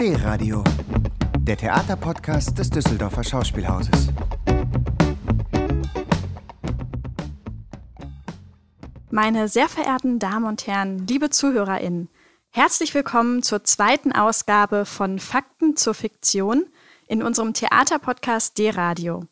D-Radio, der Theaterpodcast des Düsseldorfer Schauspielhauses. Meine sehr verehrten Damen und Herren, liebe ZuhörerInnen, herzlich willkommen zur zweiten Ausgabe von Fakten zur Fiktion in unserem Theaterpodcast D-Radio.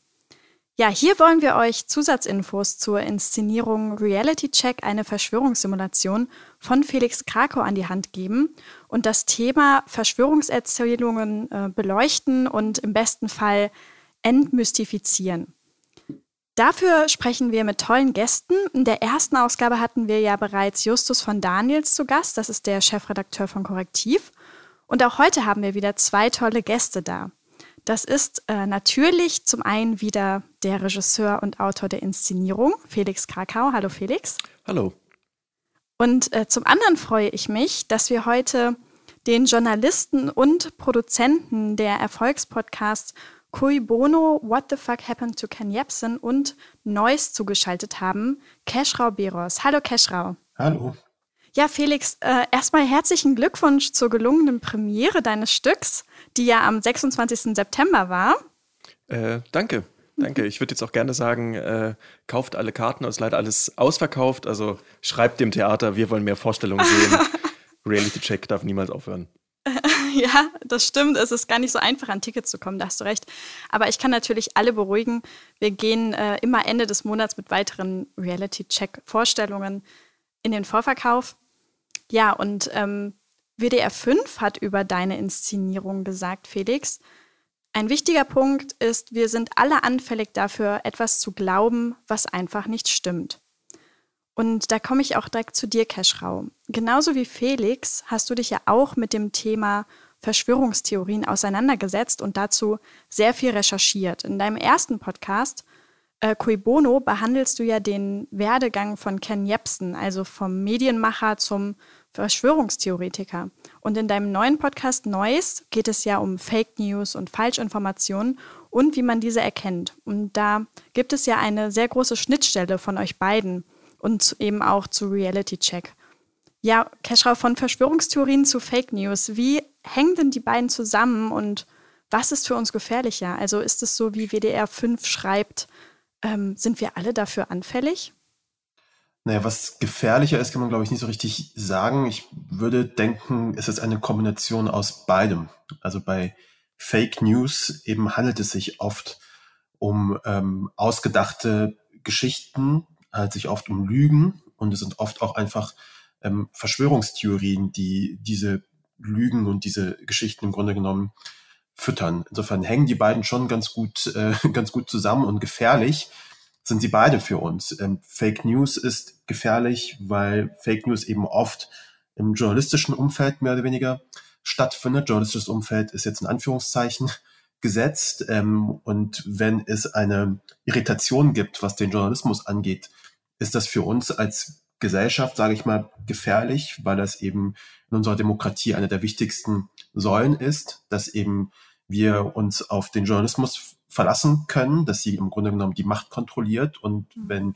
Ja, hier wollen wir euch Zusatzinfos zur Inszenierung Reality Check, eine Verschwörungssimulation von Felix Krakow an die Hand geben und das Thema Verschwörungserzählungen äh, beleuchten und im besten Fall entmystifizieren. Dafür sprechen wir mit tollen Gästen. In der ersten Ausgabe hatten wir ja bereits Justus von Daniels zu Gast, das ist der Chefredakteur von Korrektiv. Und auch heute haben wir wieder zwei tolle Gäste da. Das ist äh, natürlich zum einen wieder der Regisseur und Autor der Inszenierung, Felix Krakau. Hallo Felix. Hallo. Und äh, zum anderen freue ich mich, dass wir heute den Journalisten und Produzenten der Erfolgspodcasts Cui Bono, What the Fuck Happened to Ken Jebsen und Neues zugeschaltet haben, Keschrau Beros. Hallo Keschrau. Hallo. Ja, Felix, äh, erstmal herzlichen Glückwunsch zur gelungenen Premiere deines Stücks, die ja am 26. September war. Äh, danke, danke. Ich würde jetzt auch gerne sagen, äh, kauft alle Karten, es ist leider alles ausverkauft. Also schreibt dem Theater, wir wollen mehr Vorstellungen sehen. Reality Check darf niemals aufhören. ja, das stimmt. Es ist gar nicht so einfach, an Tickets zu kommen, da hast du recht. Aber ich kann natürlich alle beruhigen. Wir gehen äh, immer Ende des Monats mit weiteren Reality-Check-Vorstellungen in den Vorverkauf. Ja, und ähm, WDR 5 hat über deine Inszenierung gesagt, Felix. Ein wichtiger Punkt ist, wir sind alle anfällig dafür, etwas zu glauben, was einfach nicht stimmt. Und da komme ich auch direkt zu dir, Keschrau. Genauso wie Felix hast du dich ja auch mit dem Thema Verschwörungstheorien auseinandergesetzt und dazu sehr viel recherchiert. In deinem ersten Podcast, äh, Cui Bono, behandelst du ja den Werdegang von Ken Jebsen, also vom Medienmacher zum Verschwörungstheoretiker. Und in deinem neuen Podcast Neues geht es ja um Fake News und Falschinformationen und wie man diese erkennt. Und da gibt es ja eine sehr große Schnittstelle von euch beiden und eben auch zu Reality Check. Ja, Keschrau, von Verschwörungstheorien zu Fake News. Wie hängen denn die beiden zusammen und was ist für uns gefährlicher? Also ist es so, wie WDR 5 schreibt, ähm, sind wir alle dafür anfällig? Naja, was gefährlicher ist, kann man, glaube ich, nicht so richtig sagen. Ich würde denken, es ist eine Kombination aus beidem. Also bei Fake News eben handelt es sich oft um ähm, ausgedachte Geschichten, handelt sich oft um Lügen und es sind oft auch einfach ähm, Verschwörungstheorien, die diese Lügen und diese Geschichten im Grunde genommen füttern. Insofern hängen die beiden schon ganz gut, äh, ganz gut zusammen und gefährlich sind sie beide für uns. Ähm, Fake News ist gefährlich, weil Fake News eben oft im journalistischen Umfeld mehr oder weniger stattfindet. Journalistisches Umfeld ist jetzt in Anführungszeichen gesetzt. Ähm, und wenn es eine Irritation gibt, was den Journalismus angeht, ist das für uns als Gesellschaft, sage ich mal, gefährlich, weil das eben in unserer Demokratie eine der wichtigsten Säulen ist, dass eben wir uns auf den Journalismus verlassen können, dass sie im Grunde genommen die Macht kontrolliert. Und mhm. wenn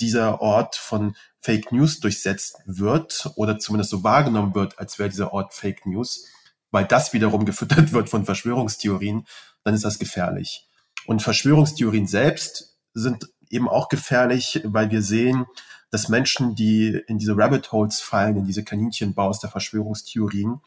dieser Ort von Fake News durchsetzt wird oder zumindest so wahrgenommen wird, als wäre dieser Ort Fake News, weil das wiederum gefüttert wird von Verschwörungstheorien, dann ist das gefährlich. Und Verschwörungstheorien selbst sind eben auch gefährlich, weil wir sehen, dass Menschen, die in diese Rabbit Holes fallen, in diese Kaninchenbaus der Verschwörungstheorien,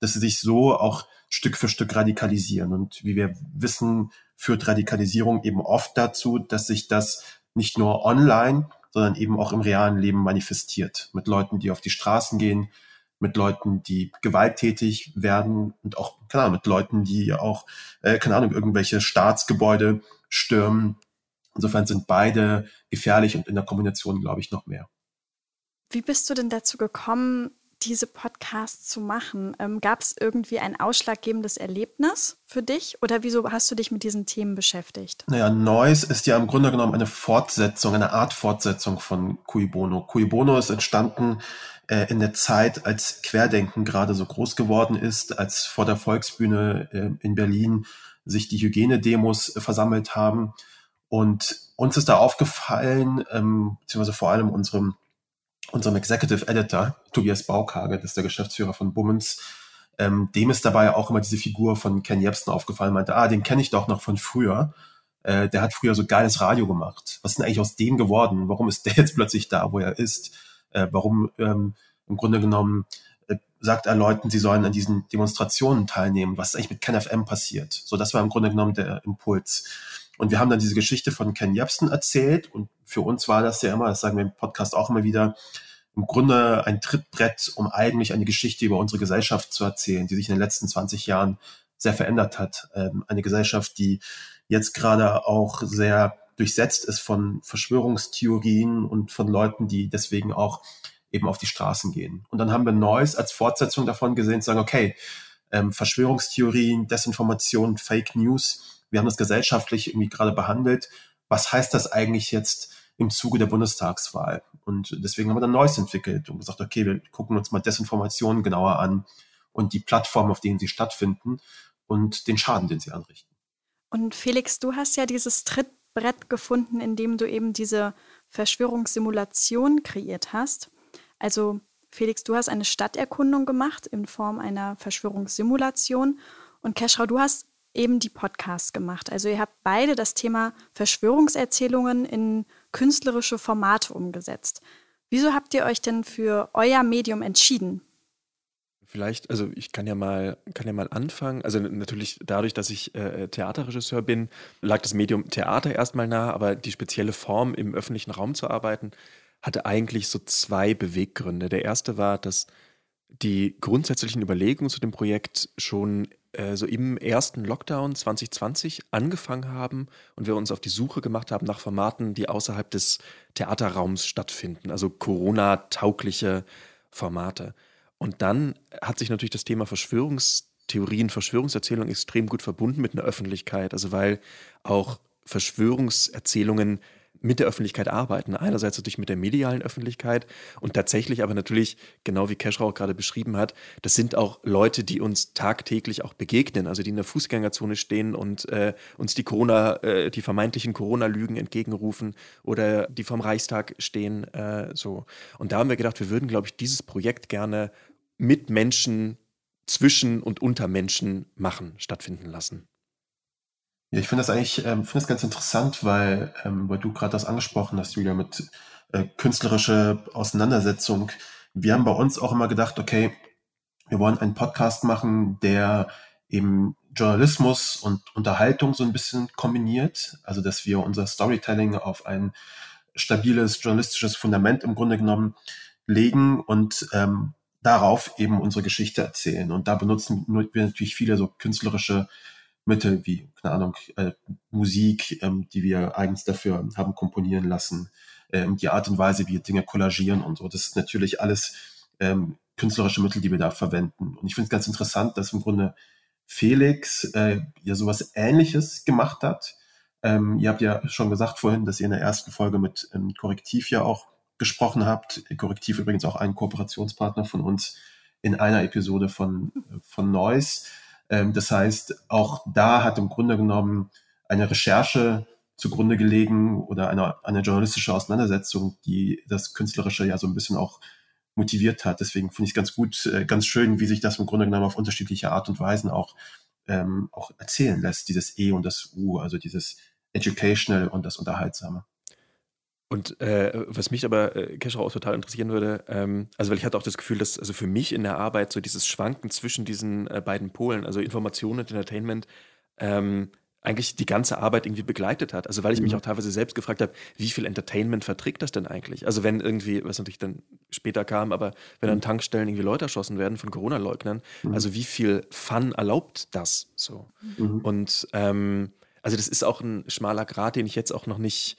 dass sie sich so auch Stück für Stück radikalisieren. Und wie wir wissen, führt Radikalisierung eben oft dazu, dass sich das nicht nur online, sondern eben auch im realen Leben manifestiert. Mit Leuten, die auf die Straßen gehen, mit Leuten, die gewalttätig werden und auch, keine Ahnung, mit Leuten, die auch, äh, keine Ahnung, irgendwelche Staatsgebäude stürmen. Insofern sind beide gefährlich und in der Kombination, glaube ich, noch mehr. Wie bist du denn dazu gekommen, diese Podcasts zu machen? Ähm, Gab es irgendwie ein ausschlaggebendes Erlebnis für dich oder wieso hast du dich mit diesen Themen beschäftigt? Naja, Noise ist ja im Grunde genommen eine Fortsetzung, eine Art Fortsetzung von Cui Bono. Cui Bono ist entstanden äh, in der Zeit, als Querdenken gerade so groß geworden ist, als vor der Volksbühne äh, in Berlin sich die Hygienedemos äh, versammelt haben. Und uns ist da aufgefallen, ähm, beziehungsweise vor allem unserem unserem Executive Editor, Tobias Baukage, das ist der Geschäftsführer von Bummens, ähm, dem ist dabei auch immer diese Figur von Ken Jebsen aufgefallen, meinte, ah, den kenne ich doch noch von früher. Äh, der hat früher so geiles Radio gemacht. Was ist denn eigentlich aus dem geworden? Warum ist der jetzt plötzlich da, wo er ist? Äh, warum ähm, im Grunde genommen äh, sagt er Leuten, sie sollen an diesen Demonstrationen teilnehmen? Was ist eigentlich mit KenFM passiert? So, das war im Grunde genommen der Impuls. Und wir haben dann diese Geschichte von Ken Jebsen erzählt und für uns war das ja immer, das sagen wir im Podcast auch immer wieder, im Grunde ein Trittbrett, um eigentlich eine Geschichte über unsere Gesellschaft zu erzählen, die sich in den letzten 20 Jahren sehr verändert hat. Ähm, eine Gesellschaft, die jetzt gerade auch sehr durchsetzt ist von Verschwörungstheorien und von Leuten, die deswegen auch eben auf die Straßen gehen. Und dann haben wir Neues als Fortsetzung davon gesehen, sagen, okay, ähm, Verschwörungstheorien, Desinformation, Fake News, wir haben das gesellschaftlich irgendwie gerade behandelt. Was heißt das eigentlich jetzt im Zuge der Bundestagswahl. Und deswegen haben wir dann Neues entwickelt und gesagt, okay, wir gucken uns mal Desinformationen genauer an und die Plattformen, auf denen sie stattfinden und den Schaden, den sie anrichten. Und Felix, du hast ja dieses Trittbrett gefunden, in dem du eben diese Verschwörungssimulation kreiert hast. Also Felix, du hast eine Stadterkundung gemacht in Form einer Verschwörungssimulation und Keschrau, du hast eben die Podcasts gemacht. Also ihr habt beide das Thema Verschwörungserzählungen in künstlerische Formate umgesetzt. Wieso habt ihr euch denn für euer Medium entschieden? Vielleicht, also ich kann ja mal, kann ja mal anfangen. Also natürlich dadurch, dass ich äh, Theaterregisseur bin, lag das Medium Theater erstmal nah, aber die spezielle Form im öffentlichen Raum zu arbeiten, hatte eigentlich so zwei Beweggründe. Der erste war, dass die grundsätzlichen Überlegungen zu dem Projekt schon äh, so im ersten Lockdown 2020 angefangen haben und wir uns auf die Suche gemacht haben nach Formaten, die außerhalb des Theaterraums stattfinden, also Corona-taugliche Formate. Und dann hat sich natürlich das Thema Verschwörungstheorien, Verschwörungserzählungen extrem gut verbunden mit einer Öffentlichkeit, also weil auch Verschwörungserzählungen mit der Öffentlichkeit arbeiten. Einerseits natürlich mit der medialen Öffentlichkeit und tatsächlich aber natürlich, genau wie Keschrau gerade beschrieben hat, das sind auch Leute, die uns tagtäglich auch begegnen, also die in der Fußgängerzone stehen und äh, uns die Corona, äh, die vermeintlichen Corona-Lügen entgegenrufen oder die vom Reichstag stehen. Äh, so. Und da haben wir gedacht, wir würden, glaube ich, dieses Projekt gerne mit Menschen zwischen und unter Menschen machen, stattfinden lassen. Ja, ich finde das eigentlich, ähm, finde das ganz interessant, weil, ähm, weil du gerade das angesprochen hast, Julia, mit äh, künstlerische Auseinandersetzung. Wir haben bei uns auch immer gedacht, okay, wir wollen einen Podcast machen, der eben Journalismus und Unterhaltung so ein bisschen kombiniert. Also, dass wir unser Storytelling auf ein stabiles journalistisches Fundament im Grunde genommen legen und ähm, darauf eben unsere Geschichte erzählen. Und da benutzen wir natürlich viele so künstlerische Mittel wie, keine Ahnung, äh, Musik, ähm, die wir eigens dafür haben komponieren lassen, ähm, die Art und Weise, wie wir Dinge kollagieren und so. Das ist natürlich alles ähm, künstlerische Mittel, die wir da verwenden. Und ich finde es ganz interessant, dass im Grunde Felix äh, ja sowas Ähnliches gemacht hat. Ähm, ihr habt ja schon gesagt vorhin, dass ihr in der ersten Folge mit ähm, Korrektiv ja auch gesprochen habt. Korrektiv übrigens auch ein Kooperationspartner von uns in einer Episode von, von Noise. Ähm, das heißt, auch da hat im Grunde genommen eine Recherche zugrunde gelegen oder eine, eine journalistische Auseinandersetzung, die das Künstlerische ja so ein bisschen auch motiviert hat. Deswegen finde ich es ganz gut, äh, ganz schön, wie sich das im Grunde genommen auf unterschiedliche Art und Weisen auch, ähm, auch erzählen lässt, dieses E und das U, also dieses Educational und das Unterhaltsame. Und äh, was mich aber, äh, Kescher, auch total interessieren würde, ähm, also weil ich hatte auch das Gefühl, dass also für mich in der Arbeit so dieses Schwanken zwischen diesen äh, beiden Polen, also Information und Entertainment, ähm, eigentlich die ganze Arbeit irgendwie begleitet hat. Also weil ich mich mhm. auch teilweise selbst gefragt habe, wie viel Entertainment verträgt das denn eigentlich? Also wenn irgendwie, was natürlich dann später kam, aber wenn an mhm. Tankstellen irgendwie Leute erschossen werden von Corona-Leugnern, mhm. also wie viel Fun erlaubt das so? Mhm. Und ähm, also das ist auch ein schmaler Grad, den ich jetzt auch noch nicht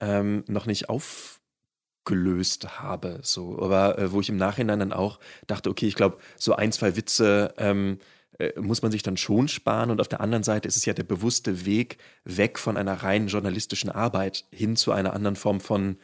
ähm, noch nicht aufgelöst habe. So. Aber äh, wo ich im Nachhinein dann auch dachte, okay, ich glaube, so ein, zwei Witze ähm, äh, muss man sich dann schon sparen. Und auf der anderen Seite ist es ja der bewusste Weg weg von einer rein journalistischen Arbeit hin zu einer anderen Form von,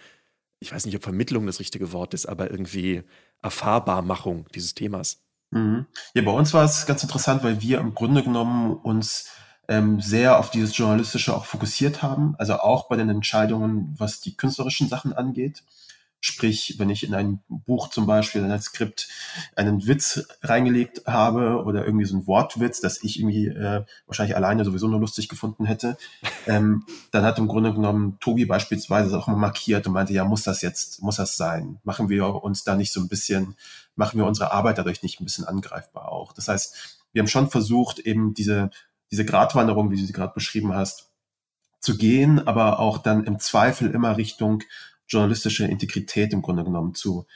ich weiß nicht, ob Vermittlung das richtige Wort ist, aber irgendwie Erfahrbarmachung dieses Themas. Mhm. Ja, bei uns war es ganz interessant, weil wir im Grunde genommen uns ähm, sehr auf dieses Journalistische auch fokussiert haben, also auch bei den Entscheidungen, was die künstlerischen Sachen angeht. Sprich, wenn ich in ein Buch zum Beispiel, in ein Skript einen Witz reingelegt habe oder irgendwie so ein Wortwitz, das ich irgendwie äh, wahrscheinlich alleine sowieso nur lustig gefunden hätte, ähm, dann hat im Grunde genommen Tobi beispielsweise das auch mal markiert und meinte, ja, muss das jetzt, muss das sein? Machen wir uns da nicht so ein bisschen, machen wir unsere Arbeit dadurch nicht ein bisschen angreifbar auch? Das heißt, wir haben schon versucht, eben diese, diese Gratwanderung, wie du sie gerade beschrieben hast, zu gehen, aber auch dann im Zweifel immer Richtung journalistische Integrität im Grunde genommen zu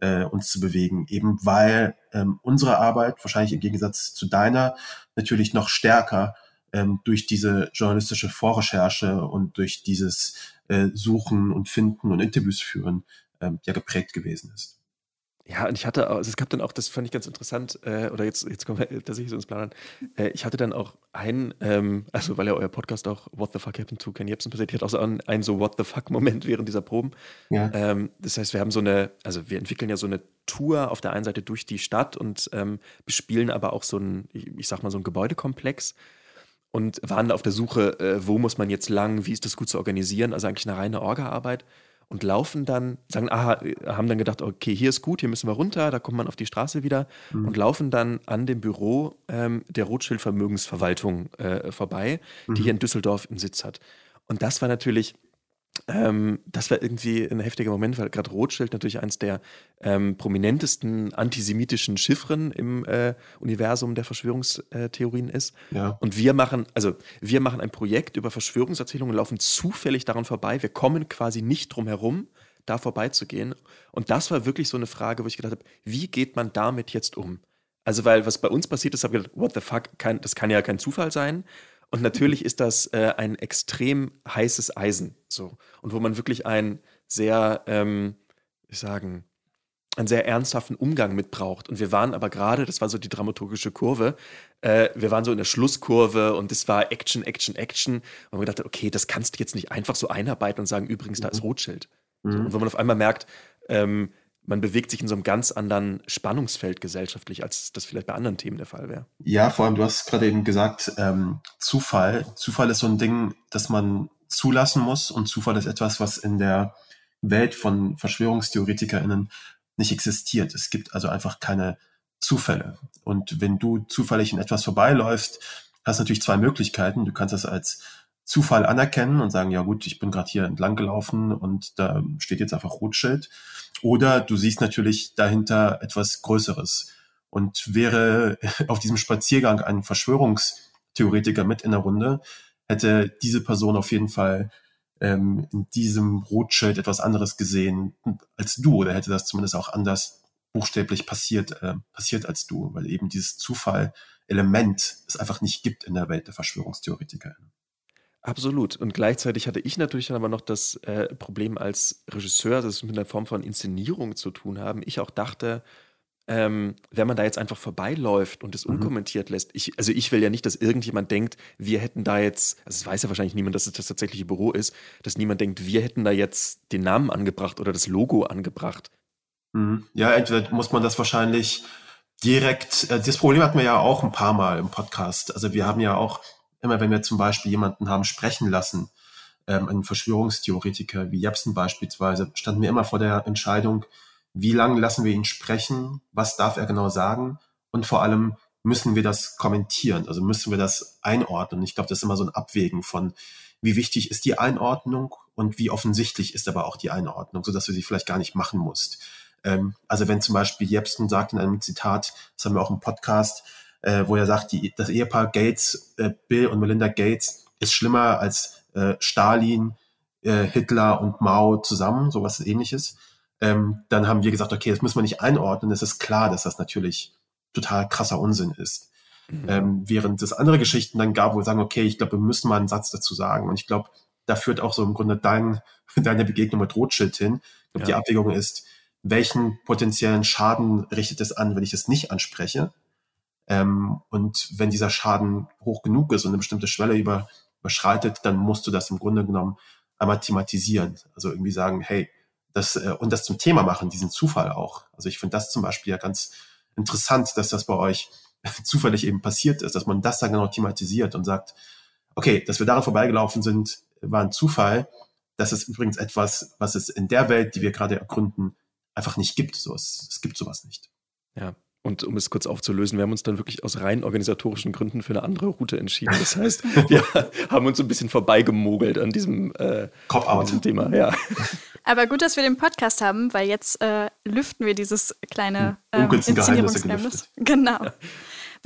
äh, uns zu bewegen, eben weil ähm, unsere Arbeit wahrscheinlich im Gegensatz zu deiner natürlich noch stärker ähm, durch diese journalistische Vorrecherche und durch dieses äh, Suchen und Finden und Interviews führen ähm, ja geprägt gewesen ist. Ja, und ich hatte, also es gab dann auch, das fand ich ganz interessant, äh, oder jetzt, jetzt kommen wir tatsächlich so ins Plan an. Äh, ich hatte dann auch einen, ähm, also weil ja euer Podcast auch What the Fuck Happened to Ken Jebsen passiert, ich hatte auch so einen, einen so What the Fuck-Moment während dieser Proben. Ja. Ähm, das heißt, wir haben so eine, also wir entwickeln ja so eine Tour auf der einen Seite durch die Stadt und ähm, bespielen aber auch so ein, ich sag mal, so ein Gebäudekomplex und waren auf der Suche, äh, wo muss man jetzt lang, wie ist das gut zu organisieren, also eigentlich eine reine Orga-Arbeit und laufen dann, sagen, aha, haben dann gedacht, okay, hier ist gut, hier müssen wir runter, da kommt man auf die Straße wieder mhm. und laufen dann an dem Büro ähm, der Rothschild Vermögensverwaltung äh, vorbei, mhm. die hier in Düsseldorf einen Sitz hat. Und das war natürlich ähm, das war irgendwie ein heftiger Moment, weil gerade Rothschild natürlich eines der ähm, prominentesten antisemitischen Chiffren im äh, Universum der Verschwörungstheorien ist. Ja. Und wir machen, also wir machen ein Projekt über Verschwörungserzählungen, laufen zufällig daran vorbei. Wir kommen quasi nicht drum herum, da vorbeizugehen. Und das war wirklich so eine Frage, wo ich gedacht habe, wie geht man damit jetzt um? Also, weil was bei uns passiert ist, habe ich gedacht, what the fuck, kann, das kann ja kein Zufall sein. Und natürlich ist das äh, ein extrem heißes Eisen. So. Und wo man wirklich einen sehr, ähm, ich sagen, einen sehr ernsthaften Umgang mit braucht. Und wir waren aber gerade, das war so die dramaturgische Kurve, äh, wir waren so in der Schlusskurve und es war Action, Action, Action. Und wir dachten, okay, das kannst du jetzt nicht einfach so einarbeiten und sagen, übrigens, da ist mhm. Rotschild. Mhm. So, und wenn man auf einmal merkt, ähm, man bewegt sich in so einem ganz anderen Spannungsfeld gesellschaftlich, als das vielleicht bei anderen Themen der Fall wäre. Ja, vor allem, du hast gerade eben gesagt, ähm, Zufall. Zufall ist so ein Ding, das man zulassen muss und Zufall ist etwas, was in der Welt von VerschwörungstheoretikerInnen nicht existiert. Es gibt also einfach keine Zufälle. Und wenn du zufällig in etwas vorbeiläufst, hast du natürlich zwei Möglichkeiten. Du kannst das als Zufall anerkennen und sagen, ja gut, ich bin gerade hier entlang gelaufen und da steht jetzt einfach Rotschild. Oder du siehst natürlich dahinter etwas Größeres. Und wäre auf diesem Spaziergang ein Verschwörungstheoretiker mit in der Runde, hätte diese Person auf jeden Fall ähm, in diesem Rotschild etwas anderes gesehen als du oder hätte das zumindest auch anders buchstäblich passiert, äh, passiert als du, weil eben dieses Zufall-Element es einfach nicht gibt in der Welt der Verschwörungstheoretiker. Absolut. Und gleichzeitig hatte ich natürlich dann aber noch das äh, Problem als Regisseur, dass es mit einer Form von Inszenierung zu tun haben. Ich auch dachte, ähm, wenn man da jetzt einfach vorbeiläuft und es mhm. unkommentiert lässt, ich, also ich will ja nicht, dass irgendjemand denkt, wir hätten da jetzt, also es weiß ja wahrscheinlich niemand, dass es das tatsächliche Büro ist, dass niemand denkt, wir hätten da jetzt den Namen angebracht oder das Logo angebracht. Mhm. Ja, entweder muss man das wahrscheinlich direkt, äh, das Problem hatten wir ja auch ein paar Mal im Podcast. Also wir haben ja auch immer wenn wir zum Beispiel jemanden haben sprechen lassen, ähm, einen Verschwörungstheoretiker wie Jepsen beispielsweise, standen wir immer vor der Entscheidung, wie lange lassen wir ihn sprechen, was darf er genau sagen und vor allem müssen wir das kommentieren, also müssen wir das einordnen. Ich glaube, das ist immer so ein Abwägen von, wie wichtig ist die Einordnung und wie offensichtlich ist aber auch die Einordnung, so dass du sie vielleicht gar nicht machen musst. Ähm, also wenn zum Beispiel Jepsen sagt in einem Zitat, das haben wir auch im Podcast, äh, wo er sagt, die, das Ehepaar Gates, äh, Bill und Melinda Gates, ist schlimmer als äh, Stalin, äh, Hitler und Mao zusammen, sowas ähnliches. Ähm, dann haben wir gesagt, okay, das müssen wir nicht einordnen. Es ist klar, dass das natürlich total krasser Unsinn ist. Mhm. Ähm, während es andere Geschichten dann gab, wo wir sagen, okay, ich glaube, wir müssen mal einen Satz dazu sagen. Und ich glaube, da führt auch so im Grunde dein, deine Begegnung mit Rothschild hin. Ich glaube, ja. die Abwägung ist, welchen potenziellen Schaden richtet es an, wenn ich es nicht anspreche? Ähm, und wenn dieser Schaden hoch genug ist und eine bestimmte Schwelle über, überschreitet, dann musst du das im Grunde genommen einmal thematisieren. Also irgendwie sagen, hey, das, äh, und das zum Thema machen, diesen Zufall auch. Also ich finde das zum Beispiel ja ganz interessant, dass das bei euch zufällig eben passiert ist, dass man das dann genau thematisiert und sagt, okay, dass wir daran vorbeigelaufen sind, war ein Zufall, das ist übrigens etwas, was es in der Welt, die wir gerade ergründen, einfach nicht gibt. So, es, es gibt sowas nicht. Ja, und um es kurz aufzulösen, wir haben uns dann wirklich aus rein organisatorischen Gründen für eine andere Route entschieden. Das heißt, wir haben uns ein bisschen vorbeigemogelt an diesem, äh, an diesem Thema. Ja. Aber gut, dass wir den Podcast haben, weil jetzt äh, lüften wir dieses kleine hm. ähm, Inszenierungsgeheimnis. Genau.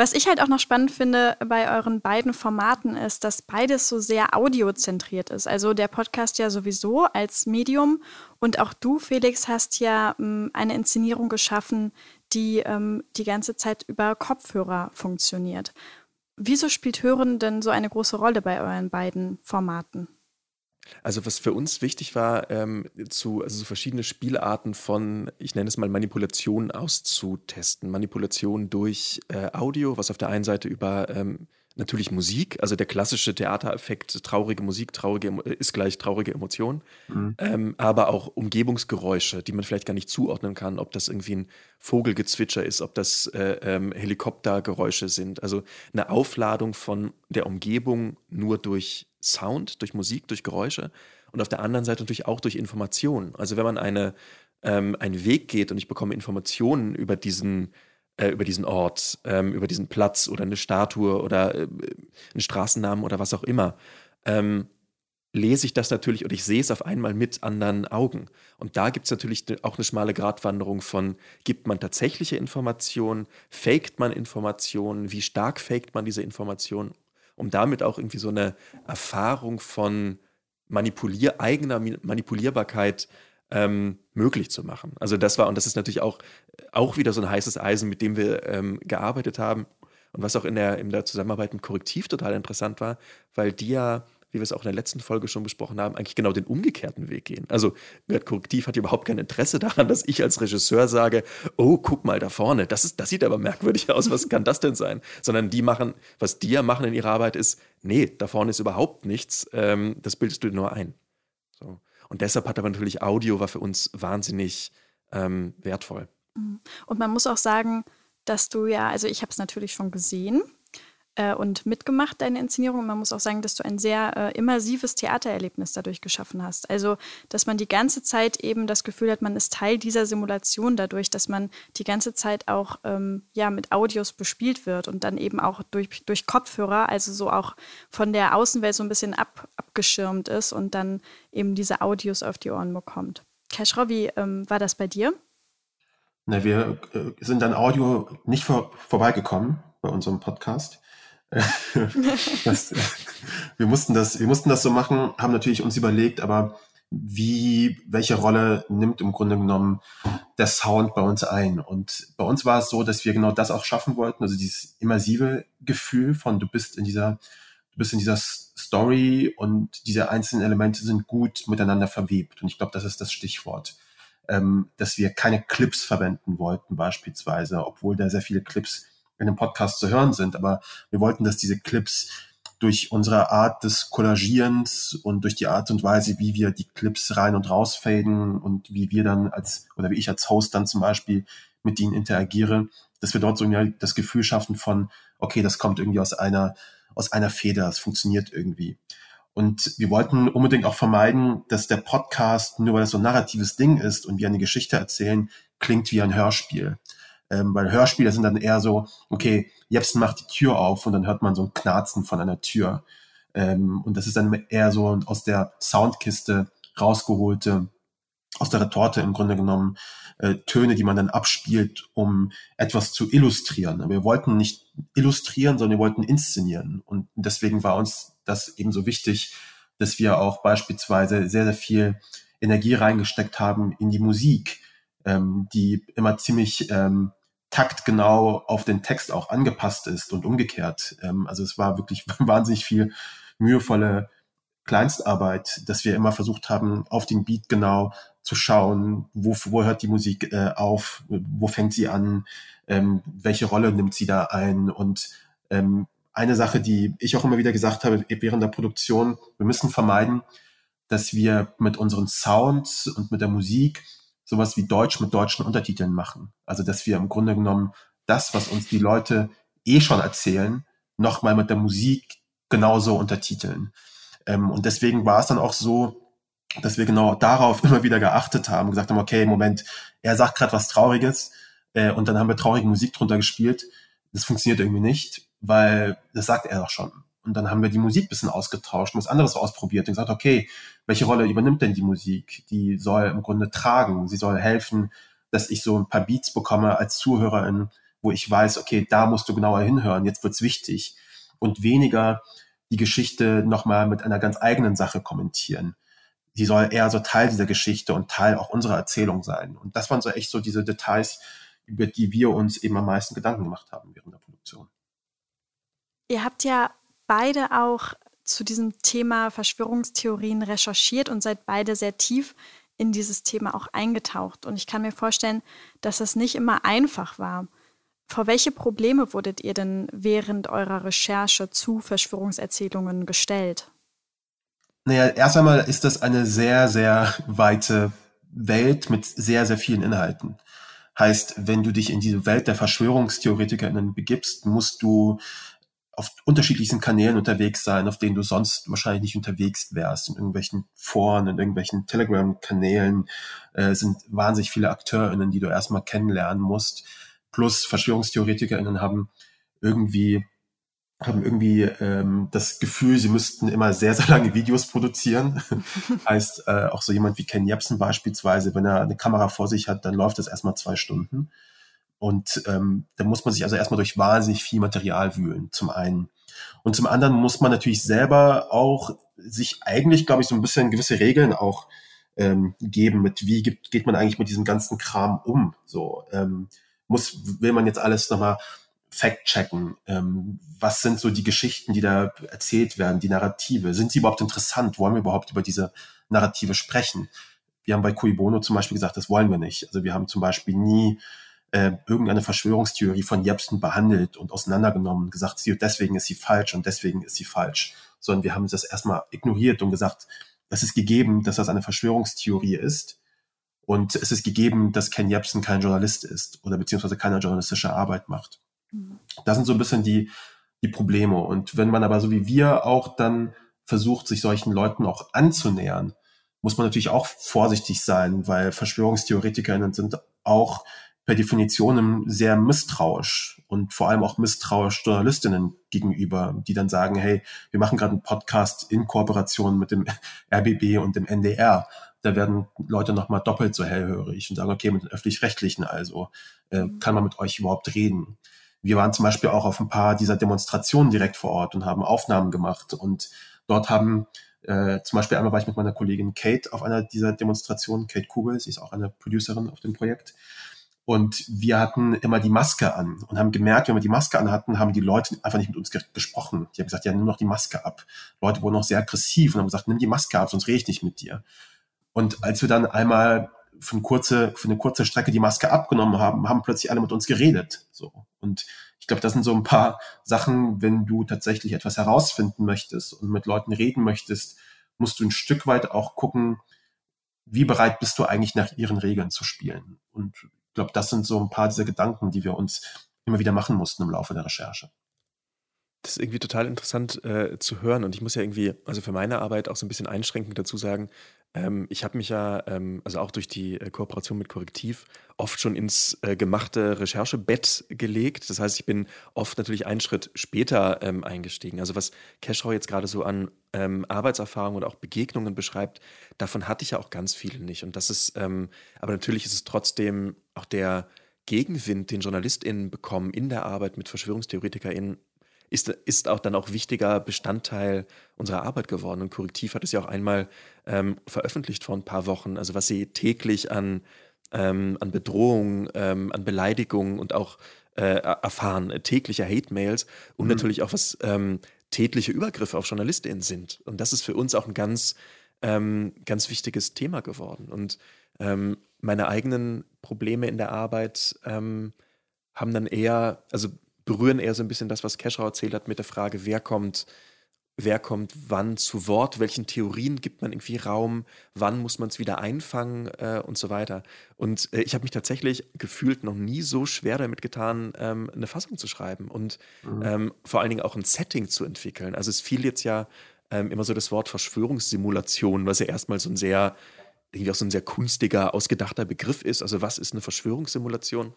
Was ich halt auch noch spannend finde bei euren beiden Formaten ist, dass beides so sehr audiozentriert ist. Also der Podcast ja sowieso als Medium und auch du, Felix, hast ja ähm, eine Inszenierung geschaffen, die ähm, die ganze Zeit über Kopfhörer funktioniert. Wieso spielt Hören denn so eine große Rolle bei euren beiden Formaten? Also was für uns wichtig war, ähm, zu, also so verschiedene Spielarten von, ich nenne es mal Manipulation auszutesten. Manipulation durch äh, Audio, was auf der einen Seite über ähm, natürlich Musik, also der klassische Theatereffekt, traurige Musik, traurige ist gleich traurige Emotion, mhm. ähm, aber auch Umgebungsgeräusche, die man vielleicht gar nicht zuordnen kann, ob das irgendwie ein Vogelgezwitscher ist, ob das äh, ähm, Helikoptergeräusche sind. Also eine Aufladung von der Umgebung nur durch Sound, durch Musik, durch Geräusche und auf der anderen Seite natürlich auch durch Informationen. Also wenn man eine, ähm, einen Weg geht und ich bekomme Informationen über diesen äh, über diesen Ort, ähm, über diesen Platz oder eine Statue oder äh, einen Straßennamen oder was auch immer, ähm, lese ich das natürlich und ich sehe es auf einmal mit anderen Augen. Und da gibt es natürlich auch eine schmale Gratwanderung von, gibt man tatsächliche Informationen, faked man Informationen, wie stark faked man diese Informationen, um damit auch irgendwie so eine Erfahrung von manipulier eigener Manipulierbarkeit ähm, möglich zu machen. Also das war, und das ist natürlich auch, auch wieder so ein heißes Eisen, mit dem wir ähm, gearbeitet haben. Und was auch in der, in der Zusammenarbeit mit Korrektiv total interessant war, weil die ja, wie wir es auch in der letzten Folge schon besprochen haben, eigentlich genau den umgekehrten Weg gehen. Also Korrektiv hat überhaupt kein Interesse daran, dass ich als Regisseur sage, oh, guck mal da vorne, das, ist, das sieht aber merkwürdig aus, was kann das denn sein? Sondern die machen, was die ja machen in ihrer Arbeit ist, nee, da vorne ist überhaupt nichts, ähm, das bildest du dir nur ein. Und deshalb hat aber natürlich Audio war für uns wahnsinnig ähm, wertvoll. Mhm. Und man muss auch sagen, dass du ja, also ich habe es natürlich schon gesehen äh, und mitgemacht, deine Inszenierung. Und man muss auch sagen, dass du ein sehr äh, immersives Theatererlebnis dadurch geschaffen hast. Also, dass man die ganze Zeit eben das Gefühl hat, man ist Teil dieser Simulation dadurch, dass man die ganze Zeit auch ähm, ja, mit Audios bespielt wird und dann eben auch durch, durch Kopfhörer, also so auch von der Außenwelt so ein bisschen ab, abgeschirmt ist und dann eben diese Audios auf die Ohren bekommt. Keschra, wie ähm, war das bei dir? Na, wir äh, sind an Audio nicht vor, vorbeigekommen bei unserem Podcast. das, wir, mussten das, wir mussten das so machen, haben natürlich uns überlegt, aber wie, welche Rolle nimmt im Grunde genommen der Sound bei uns ein? Und bei uns war es so, dass wir genau das auch schaffen wollten, also dieses immersive Gefühl von du bist in dieser, du bist in dieser Story und diese einzelnen Elemente sind gut miteinander verwebt. Und ich glaube, das ist das Stichwort. Ähm, dass wir keine Clips verwenden wollten, beispielsweise, obwohl da sehr viele Clips in dem Podcast zu hören sind. Aber wir wollten, dass diese Clips durch unsere Art des Collagierens und durch die Art und Weise, wie wir die Clips rein und rausfaden und wie wir dann als, oder wie ich als Host dann zum Beispiel mit ihnen interagiere, dass wir dort so das Gefühl schaffen von, okay, das kommt irgendwie aus einer, aus einer Feder, es funktioniert irgendwie. Und wir wollten unbedingt auch vermeiden, dass der Podcast, nur weil das so ein narratives Ding ist und wir eine Geschichte erzählen, klingt wie ein Hörspiel. Ähm, weil Hörspiele sind dann eher so, okay, Jepsen macht die Tür auf und dann hört man so ein Knarzen von einer Tür. Ähm, und das ist dann eher so aus der Soundkiste rausgeholte, aus der Retorte im Grunde genommen, äh, Töne, die man dann abspielt, um etwas zu illustrieren. Wir wollten nicht illustrieren, sondern wir wollten inszenieren. Und deswegen war uns das eben so wichtig, dass wir auch beispielsweise sehr, sehr viel Energie reingesteckt haben in die Musik, ähm, die immer ziemlich ähm, taktgenau auf den Text auch angepasst ist und umgekehrt. Ähm, also es war wirklich wahnsinnig viel mühevolle Kleinstarbeit, dass wir immer versucht haben, auf den Beat genau zu schauen, wo, wo hört die Musik äh, auf, wo fängt sie an, ähm, welche Rolle nimmt sie da ein. Und ähm, eine Sache, die ich auch immer wieder gesagt habe während der Produktion, wir müssen vermeiden, dass wir mit unseren Sounds und mit der Musik sowas wie Deutsch mit deutschen Untertiteln machen. Also dass wir im Grunde genommen das, was uns die Leute eh schon erzählen, nochmal mit der Musik genauso untertiteln. Ähm, und deswegen war es dann auch so, dass wir genau darauf immer wieder geachtet haben, gesagt haben, okay, Moment, er sagt gerade was Trauriges äh, und dann haben wir traurige Musik drunter gespielt. Das funktioniert irgendwie nicht, weil das sagt er doch schon. Und dann haben wir die Musik bisschen ausgetauscht und was anderes ausprobiert und gesagt, okay, welche Rolle übernimmt denn die Musik? Die soll im Grunde tragen, sie soll helfen, dass ich so ein paar Beats bekomme als Zuhörerin, wo ich weiß, okay, da musst du genauer hinhören, jetzt wird's wichtig. Und weniger die Geschichte nochmal mit einer ganz eigenen Sache kommentieren die soll eher so Teil dieser Geschichte und Teil auch unserer Erzählung sein. Und das waren so echt so diese Details, über die wir uns eben am meisten Gedanken gemacht haben während der Produktion. Ihr habt ja beide auch zu diesem Thema Verschwörungstheorien recherchiert und seid beide sehr tief in dieses Thema auch eingetaucht. Und ich kann mir vorstellen, dass es nicht immer einfach war. Vor welche Probleme wurdet ihr denn während eurer Recherche zu Verschwörungserzählungen gestellt? Naja, erst einmal ist das eine sehr, sehr weite Welt mit sehr, sehr vielen Inhalten. Heißt, wenn du dich in diese Welt der VerschwörungstheoretikerInnen begibst, musst du auf unterschiedlichsten Kanälen unterwegs sein, auf denen du sonst wahrscheinlich nicht unterwegs wärst. In irgendwelchen Foren, in irgendwelchen Telegram-Kanälen äh, sind wahnsinnig viele AkteurInnen, die du erstmal kennenlernen musst. Plus VerschwörungstheoretikerInnen haben irgendwie haben irgendwie ähm, das Gefühl, sie müssten immer sehr, sehr lange Videos produzieren. heißt, äh, auch so jemand wie Ken Jebsen beispielsweise, wenn er eine Kamera vor sich hat, dann läuft das erstmal zwei Stunden. Und ähm, da muss man sich also erstmal durch wahnsinnig viel Material wühlen, zum einen. Und zum anderen muss man natürlich selber auch sich eigentlich, glaube ich, so ein bisschen gewisse Regeln auch ähm, geben, mit wie geht, geht man eigentlich mit diesem ganzen Kram um. So ähm, muss, will man jetzt alles nochmal fact-checken. Ähm, was sind so die Geschichten, die da erzählt werden, die Narrative? Sind sie überhaupt interessant? Wollen wir überhaupt über diese Narrative sprechen? Wir haben bei Cui Bono zum Beispiel gesagt, das wollen wir nicht. Also wir haben zum Beispiel nie äh, irgendeine Verschwörungstheorie von Jepsen behandelt und auseinandergenommen, gesagt, sie, deswegen ist sie falsch und deswegen ist sie falsch, sondern wir haben das erstmal ignoriert und gesagt, es ist gegeben, dass das eine Verschwörungstheorie ist und es ist gegeben, dass Ken Jebsen kein Journalist ist oder beziehungsweise keine journalistische Arbeit macht. Das sind so ein bisschen die, die Probleme. Und wenn man aber so wie wir auch dann versucht, sich solchen Leuten auch anzunähern, muss man natürlich auch vorsichtig sein, weil VerschwörungstheoretikerInnen sind auch per Definition sehr misstrauisch und vor allem auch misstrauisch Journalistinnen gegenüber, die dann sagen, hey, wir machen gerade einen Podcast in Kooperation mit dem RBB und dem NDR. Da werden Leute nochmal doppelt so hellhörig und sagen, okay, mit den öffentlich-rechtlichen also, äh, kann man mit euch überhaupt reden? Wir waren zum Beispiel auch auf ein paar dieser Demonstrationen direkt vor Ort und haben Aufnahmen gemacht. Und dort haben äh, zum Beispiel einmal war ich mit meiner Kollegin Kate auf einer dieser Demonstrationen, Kate Kugel, sie ist auch eine Producerin auf dem Projekt. Und wir hatten immer die Maske an und haben gemerkt, wenn wir die Maske an hatten, haben die Leute einfach nicht mit uns ge gesprochen. Die haben gesagt, ja, nimm noch die Maske ab. Leute wurden noch sehr aggressiv und haben gesagt, nimm die Maske ab, sonst rede ich nicht mit dir. Und als wir dann einmal für eine kurze, für eine kurze Strecke die Maske abgenommen haben, haben plötzlich alle mit uns geredet. So. Und ich glaube, das sind so ein paar Sachen, wenn du tatsächlich etwas herausfinden möchtest und mit Leuten reden möchtest, musst du ein Stück weit auch gucken, wie bereit bist du eigentlich nach ihren Regeln zu spielen. Und glaube, das sind so ein paar dieser Gedanken, die wir uns immer wieder machen mussten im Laufe der Recherche. Das ist irgendwie total interessant äh, zu hören und ich muss ja irgendwie, also für meine Arbeit auch so ein bisschen einschränkend dazu sagen, ähm, ich habe mich ja, ähm, also auch durch die äh, Kooperation mit Korrektiv, oft schon ins äh, gemachte Recherchebett gelegt. Das heißt, ich bin oft natürlich einen Schritt später ähm, eingestiegen. Also was Keschrau jetzt gerade so an ähm, Arbeitserfahrung und auch Begegnungen beschreibt, davon hatte ich ja auch ganz viele nicht. Und das ist, ähm, aber natürlich ist es trotzdem auch der Gegenwind, den JournalistInnen bekommen in der Arbeit mit VerschwörungstheoretikerInnen, ist, ist auch dann auch wichtiger Bestandteil unserer Arbeit geworden. Und Korrektiv hat es ja auch einmal ähm, veröffentlicht vor ein paar Wochen, also was sie täglich an, ähm, an Bedrohungen, ähm, an Beleidigungen und auch äh, erfahren, äh, tägliche Hate-Mails und mhm. natürlich auch was ähm, tätliche Übergriffe auf JournalistInnen sind. Und das ist für uns auch ein ganz, ähm, ganz wichtiges Thema geworden. Und ähm, meine eigenen Probleme in der Arbeit haben dann eher, also berühren eher so ein bisschen das, was Keschrau erzählt hat mit der Frage, wer kommt, wer kommt wann zu Wort, welchen Theorien gibt man irgendwie Raum, wann muss man es wieder einfangen äh, und so weiter. Und äh, ich habe mich tatsächlich gefühlt noch nie so schwer damit getan, ähm, eine Fassung zu schreiben und mhm. ähm, vor allen Dingen auch ein Setting zu entwickeln. Also es fiel jetzt ja ähm, immer so das Wort Verschwörungssimulation, was ja erstmal so ein sehr, irgendwie auch so ein sehr kunstiger, ausgedachter Begriff ist. Also was ist eine Verschwörungssimulation?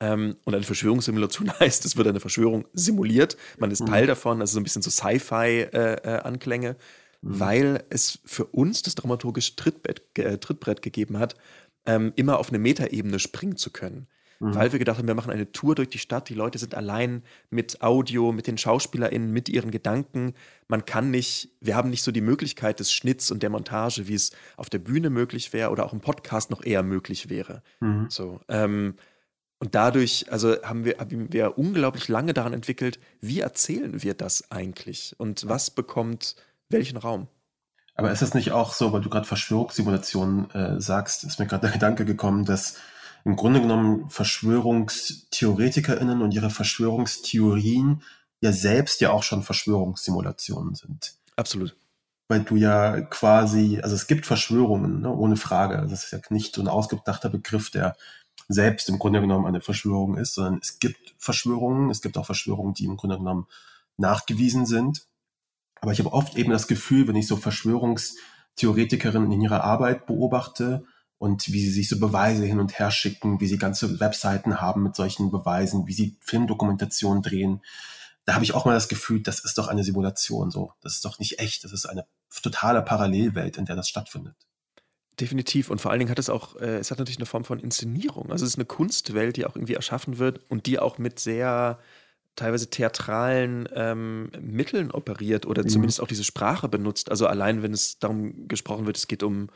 Ähm, und eine Verschwörungssimulation heißt, es wird eine Verschwörung simuliert. Man ist mhm. Teil davon, also so ein bisschen so Sci-Fi-Anklänge, äh, äh, mhm. weil es für uns das dramaturgische Trittbrett, äh, Trittbrett gegeben hat, ähm, immer auf eine Metaebene springen zu können. Mhm. Weil wir gedacht haben, wir machen eine Tour durch die Stadt, die Leute sind allein mit Audio, mit den SchauspielerInnen, mit ihren Gedanken. Man kann nicht, wir haben nicht so die Möglichkeit des Schnitts und der Montage, wie es auf der Bühne möglich wäre oder auch im Podcast noch eher möglich wäre. Mhm. So, ähm, und dadurch, also haben wir, haben wir unglaublich lange daran entwickelt, wie erzählen wir das eigentlich und was bekommt welchen Raum. Aber ist es nicht auch so, weil du gerade Verschwörungssimulationen äh, sagst, ist mir gerade der Gedanke gekommen, dass im Grunde genommen VerschwörungstheoretikerInnen und ihre Verschwörungstheorien ja selbst ja auch schon Verschwörungssimulationen sind. Absolut. Weil du ja quasi, also es gibt Verschwörungen, ne, ohne Frage. Das ist ja nicht so ein ausgedachter Begriff, der selbst im Grunde genommen eine Verschwörung ist, sondern es gibt Verschwörungen, es gibt auch Verschwörungen, die im Grunde genommen nachgewiesen sind. Aber ich habe oft eben das Gefühl, wenn ich so Verschwörungstheoretikerinnen in ihrer Arbeit beobachte und wie sie sich so Beweise hin und her schicken, wie sie ganze Webseiten haben mit solchen Beweisen, wie sie Filmdokumentationen drehen, da habe ich auch mal das Gefühl, das ist doch eine Simulation so. Das ist doch nicht echt. Das ist eine totale Parallelwelt, in der das stattfindet. Definitiv. Und vor allen Dingen hat es auch, äh, es hat natürlich eine Form von Inszenierung. Also es ist eine Kunstwelt, die auch irgendwie erschaffen wird und die auch mit sehr teilweise theatralen ähm, Mitteln operiert oder mhm. zumindest auch diese Sprache benutzt. Also allein, wenn es darum gesprochen wird, es geht um,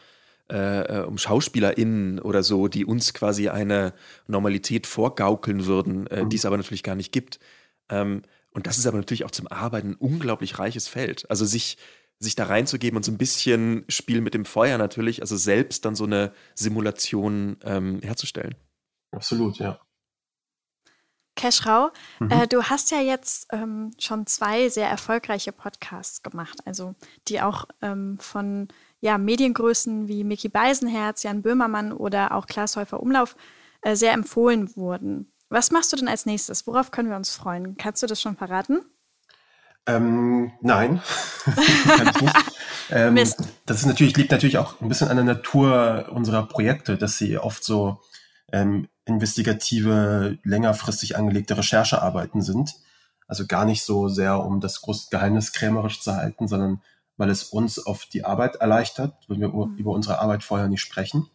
äh, äh, um SchauspielerInnen oder so, die uns quasi eine Normalität vorgaukeln würden, äh, mhm. die es aber natürlich gar nicht gibt. Ähm, und das ist aber natürlich auch zum Arbeiten ein unglaublich reiches Feld. Also sich sich da reinzugeben und so ein bisschen Spiel mit dem Feuer natürlich, also selbst dann so eine Simulation ähm, herzustellen. Absolut, ja. Keschrau, mhm. äh, du hast ja jetzt ähm, schon zwei sehr erfolgreiche Podcasts gemacht, also die auch ähm, von ja, Mediengrößen wie Mickey Beisenherz, Jan Böhmermann oder auch Klaas Häufer Umlauf äh, sehr empfohlen wurden. Was machst du denn als nächstes? Worauf können wir uns freuen? Kannst du das schon verraten? Ähm, nein, kann ich nicht. Ähm. Das ist natürlich, liegt natürlich auch ein bisschen an der Natur unserer Projekte, dass sie oft so ähm, investigative, längerfristig angelegte Recherchearbeiten sind. Also gar nicht so sehr, um das große Geheimnis krämerisch zu halten, sondern weil es uns auf die Arbeit erleichtert, wenn wir mhm. über unsere Arbeit vorher nicht sprechen.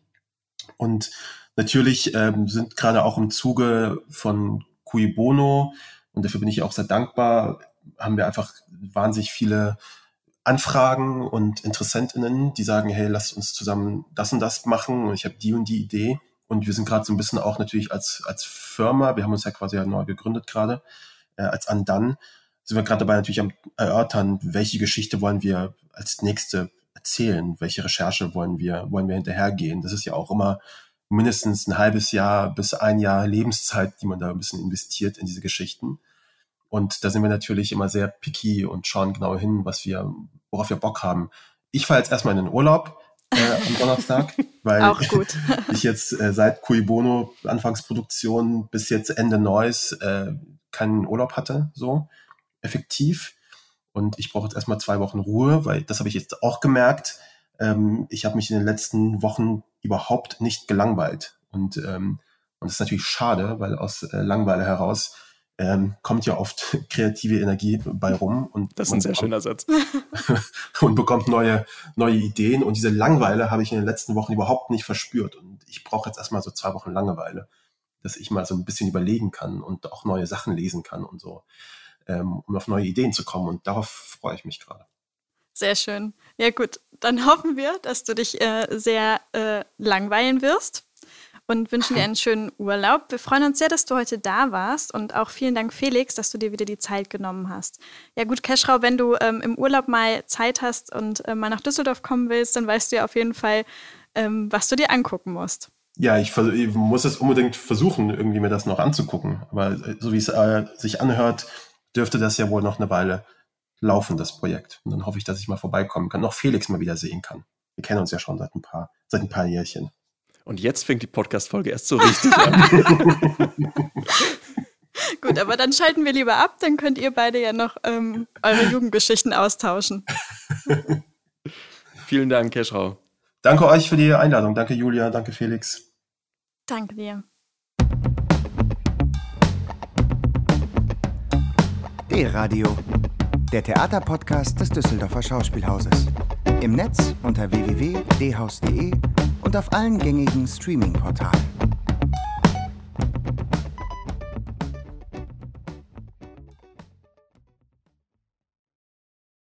Und natürlich ähm, sind gerade auch im Zuge von Cui Bono, und dafür bin ich auch sehr dankbar, haben wir einfach wahnsinnig viele Anfragen und InteressentInnen, die sagen, hey, lasst uns zusammen das und das machen und ich habe die und die Idee. Und wir sind gerade so ein bisschen auch natürlich als, als Firma, wir haben uns ja quasi ja neu gegründet gerade, äh, als Andan, sind wir gerade dabei natürlich am erörtern, welche Geschichte wollen wir als nächste erzählen, welche Recherche wollen wir, wollen wir hinterhergehen. Das ist ja auch immer mindestens ein halbes Jahr bis ein Jahr Lebenszeit, die man da ein bisschen investiert in diese Geschichten. Und da sind wir natürlich immer sehr picky und schauen genau hin, was wir, worauf wir Bock haben. Ich fahre jetzt erstmal in den Urlaub äh, am Donnerstag, weil ich jetzt äh, seit Cui Bono Anfangsproduktion bis jetzt Ende Neues äh, keinen Urlaub hatte, so effektiv. Und ich brauche jetzt erstmal zwei Wochen Ruhe, weil das habe ich jetzt auch gemerkt. Ähm, ich habe mich in den letzten Wochen überhaupt nicht gelangweilt. Und, ähm, und das ist natürlich schade, weil aus äh, Langweile heraus ähm, kommt ja oft kreative Energie bei rum. Und das ist ein sehr schöner Satz. und bekommt neue, neue Ideen. Und diese Langweile habe ich in den letzten Wochen überhaupt nicht verspürt. Und ich brauche jetzt erstmal so zwei Wochen Langeweile, dass ich mal so ein bisschen überlegen kann und auch neue Sachen lesen kann und so, ähm, um auf neue Ideen zu kommen. Und darauf freue ich mich gerade. Sehr schön. Ja gut, dann hoffen wir, dass du dich äh, sehr äh, langweilen wirst und wünschen dir einen schönen Urlaub. Wir freuen uns sehr, dass du heute da warst und auch vielen Dank, Felix, dass du dir wieder die Zeit genommen hast. Ja gut, Keschrau, wenn du ähm, im Urlaub mal Zeit hast und äh, mal nach Düsseldorf kommen willst, dann weißt du ja auf jeden Fall, ähm, was du dir angucken musst. Ja, ich, ich, muss es unbedingt versuchen, irgendwie mir das noch anzugucken. Aber äh, so wie es äh, sich anhört, dürfte das ja wohl noch eine Weile laufen, das Projekt. Und dann hoffe ich, dass ich mal vorbeikommen kann, noch Felix mal wieder sehen kann. Wir kennen uns ja schon seit ein paar, seit ein paar Jährchen. Und jetzt fängt die Podcast-Folge erst so richtig an. Gut, aber dann schalten wir lieber ab, dann könnt ihr beide ja noch ähm, eure Jugendgeschichten austauschen. Vielen Dank, Keschrau. Danke euch für die Einladung. Danke, Julia. Danke, Felix. Danke dir. D-Radio, der Theaterpodcast des Düsseldorfer Schauspielhauses. Im Netz unter www.dhaus.de und auf allen gängigen Streaming-Portalen.